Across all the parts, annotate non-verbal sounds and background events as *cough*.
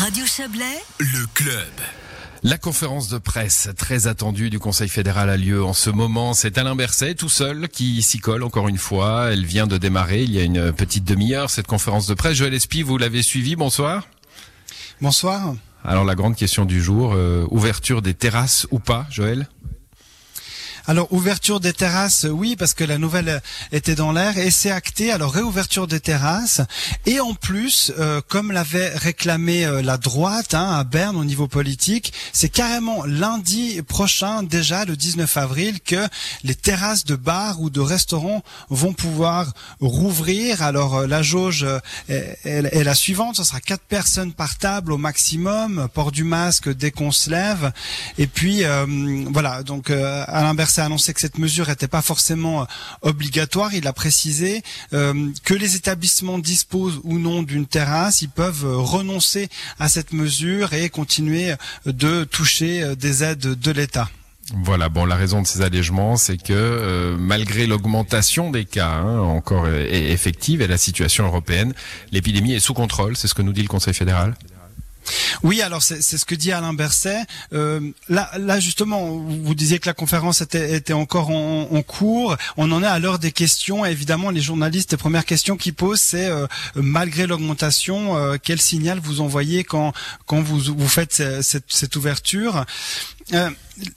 Radio Chablais, Le club. La conférence de presse très attendue du Conseil fédéral a lieu en ce moment. C'est Alain Berset tout seul qui s'y colle encore une fois. Elle vient de démarrer il y a une petite demi-heure cette conférence de presse. Joël Espy, vous l'avez suivi. Bonsoir. Bonsoir. Alors la grande question du jour, euh, ouverture des terrasses ou pas, Joël? Alors ouverture des terrasses, oui, parce que la nouvelle était dans l'air et c'est acté. Alors réouverture des terrasses. Et en plus, euh, comme l'avait réclamé euh, la droite hein, à Berne au niveau politique, c'est carrément lundi prochain déjà le 19 avril que les terrasses de bars ou de restaurants vont pouvoir rouvrir. Alors euh, la jauge euh, est, est- est la suivante, ce sera quatre personnes par table au maximum, port du masque dès qu'on se lève. Et puis euh, voilà, donc euh, Alain A annoncé que cette mesure n'était pas forcément euh, obligatoire. Il a précisé euh, que les établissements disposent ou non d'une terrasse, ils peuvent euh, renoncer à cette mesure et continuer de toucher des aides de l'État. Voilà, bon, la raison de ces allègements, c'est que malgré l'augmentation des cas hein, encore effective et la situation européenne, l'épidémie est sous contrôle, c'est ce que nous dit le Conseil fédéral. Oui, alors c'est ce que dit Alain Berset. Euh, là, justement, vous disiez que la conférence était, encore en, cours. On en est à l'heure des questions. Et évidemment, les journalistes, les premières questions qu'ils posent, c'est euh, malgré l'augmentation, euh, quel signal vous envoyez quand vous faites ce- cette, cette ouverture? Euh,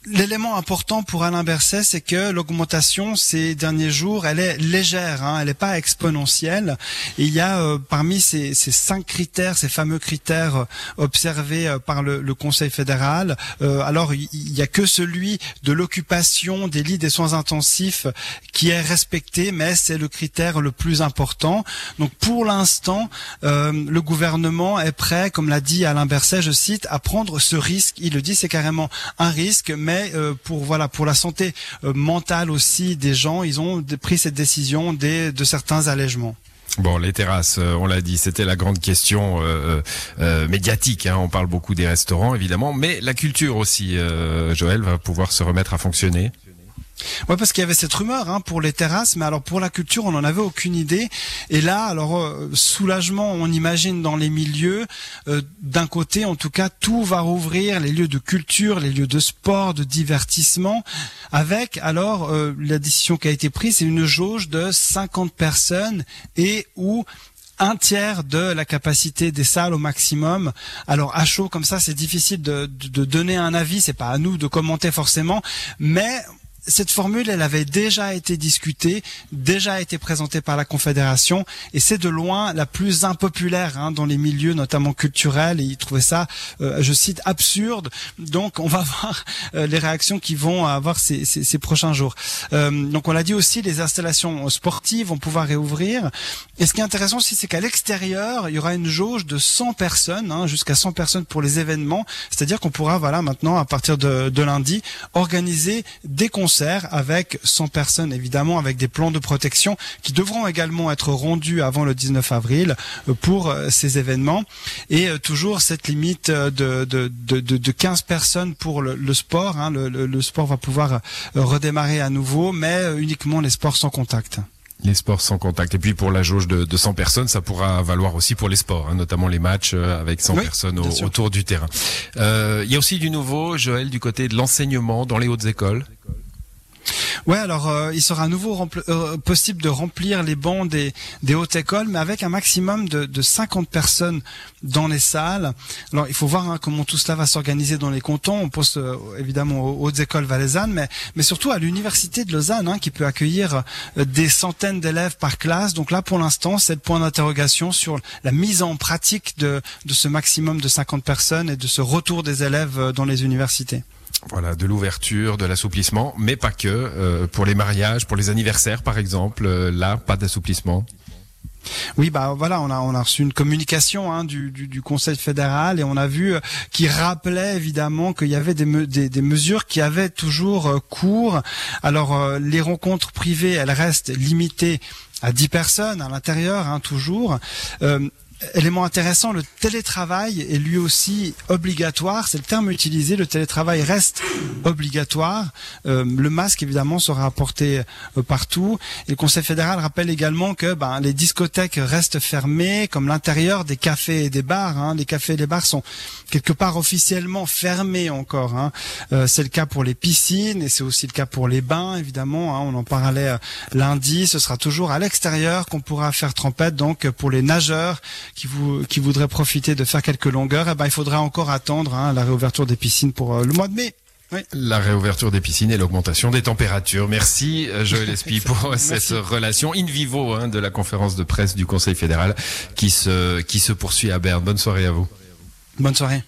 L'élément important pour Alain Berset, c'est que l'augmentation ces derniers jours, elle est légère, hein, elle n'est pas exponentielle. Il y a euh, parmi ces, ces cinq critères, ces fameux critères euh, observés euh, par le, le Conseil fédéral, alors il il y a que celui de l'occupation des lits des soins intensifs qui est respecté, mais c'est le critère le plus important. Donc pour l'instant, le gouvernement est prêt, comme l'a dit Alain Berset, je cite, à prendre ce risque. Il le dit, c'est carrément un risque, mais euh, pour voilà pour la santé euh, mentale aussi des gens, ils ont pris cette décision des, de certains allègements. Bon, les terrasses, euh, on l'a dit, c'était la grande question médiatique. hein. On parle beaucoup des restaurants, évidemment, mais la culture aussi, Joël, va pouvoir se remettre à fonctionner. Ouais, parce qu'il y avait cette rumeur hein, pour les terrasses, mais alors pour la culture, on n'en avait aucune idée. Et là, alors euh, soulagement, on imagine dans les milieux. euh, D'un côté, en tout cas, tout va rouvrir, les lieux de culture, les lieux de sport, de divertissement, avec alors euh, la décision qui a été prise, c'est une jauge de 50 personnes et où un tiers de la capacité des salles au maximum. Alors à chaud comme ça, c'est difficile de, de- de donner un avis. C'est pas à nous de commenter forcément, mais cette formule, elle avait déjà été discutée, déjà été présentée par la Confédération, et c'est de loin la plus impopulaire hein, dans les milieux, notamment culturels. Et ils trouvaient ça, euh, je cite, absurde. Donc, on va *laughs* voir euh, les réactions qui vont avoir ces, ces- ces prochains jours. Euh, donc, on l'a dit aussi, les installations sportives vont pouvoir réouvrir. Et ce qui est intéressant aussi, c'est qu'à l'extérieur, il y aura une jauge de 100 personnes, hein, jusqu'à 100 personnes pour les événements. C'est-à-dire qu'on pourra, voilà, maintenant, à partir de, de lundi, organiser des concerts avec 100 personnes, évidemment, avec des plans de protection qui devront également être rendus avant le 19 avril euh, pour euh, ces événements. Et euh, toujours cette limite de, de, de, de, de 15 personnes pour le, le sport. hein. Le, le- le sport va pouvoir redémarrer à nouveau, mais uniquement les sports sans contact. Les sports sans contact. Et puis pour la jauge de, de 100 personnes, ça pourra valoir aussi pour les sports, hein, notamment les matchs avec 100 Oui, personnes au- autour du terrain. Euh, Il y a aussi du nouveau, Joël, du côté de l'enseignement dans les hautes écoles. Ouais, alors euh, il sera à nouveau euh, possible de remplir les bancs des, hautes écoles, mais avec un maximum de, de 50 personnes dans les salles. Alors il faut voir hein, comment tout cela va s'organiser dans les cantons. On pense euh, évidemment aux hautes écoles valaisannes, mais, mais surtout à l'université de Lausanne, hein, qui peut accueillir euh, des centaines d'élèves par classe. Donc là, pour l'instant, c'est le point d'interrogation sur la mise en pratique de, de ce maximum de 50 personnes et de ce retour des élèves dans les universités. Voilà, de l'ouverture, de l'assouplissement, mais pas que. euh, pour les mariages, pour les anniversaires, par exemple, euh, là, pas d'assouplissement. Oui, bah voilà, on a on a reçu une communication hein, du, du, Conseil fédéral et on a vu euh, qui rappelait évidemment qu'il y avait des, des, des mesures qui avaient toujours euh, cours. Alors euh, les rencontres privées, elles restent limitées à 10 personnes à l'intérieur, hein, toujours. Élément intéressant, le télétravail est lui aussi obligatoire. C'est le terme utilisé. Le télétravail reste obligatoire. Euh, le masque, évidemment, sera apporté euh, partout. Et le Conseil fédéral rappelle également que ben, les discothèques restent fermées, comme l'intérieur des cafés et des bars. Hein. Les cafés et les bars sont quelque part officiellement fermés encore. Hein. Euh, c'est le cas pour les piscines et c'est aussi le cas pour les bains, évidemment. Hein. On en parlait lundi. Ce sera toujours à l'extérieur qu'on pourra faire trempette. Donc, pour les nageurs qui, vous, qui voudraient profiter de faire quelques longueurs, eh ben, il faudra encore attendre hein, la réouverture des piscines pour euh, le mois de mai. La réouverture des piscines et l'augmentation des températures. Merci euh, Joël Espy *laughs* pour cette relation in vivo hein, de la conférence de presse du Conseil fédéral qui se, qui se poursuit à Berne. Bonne soirée à vous. Bonne soirée.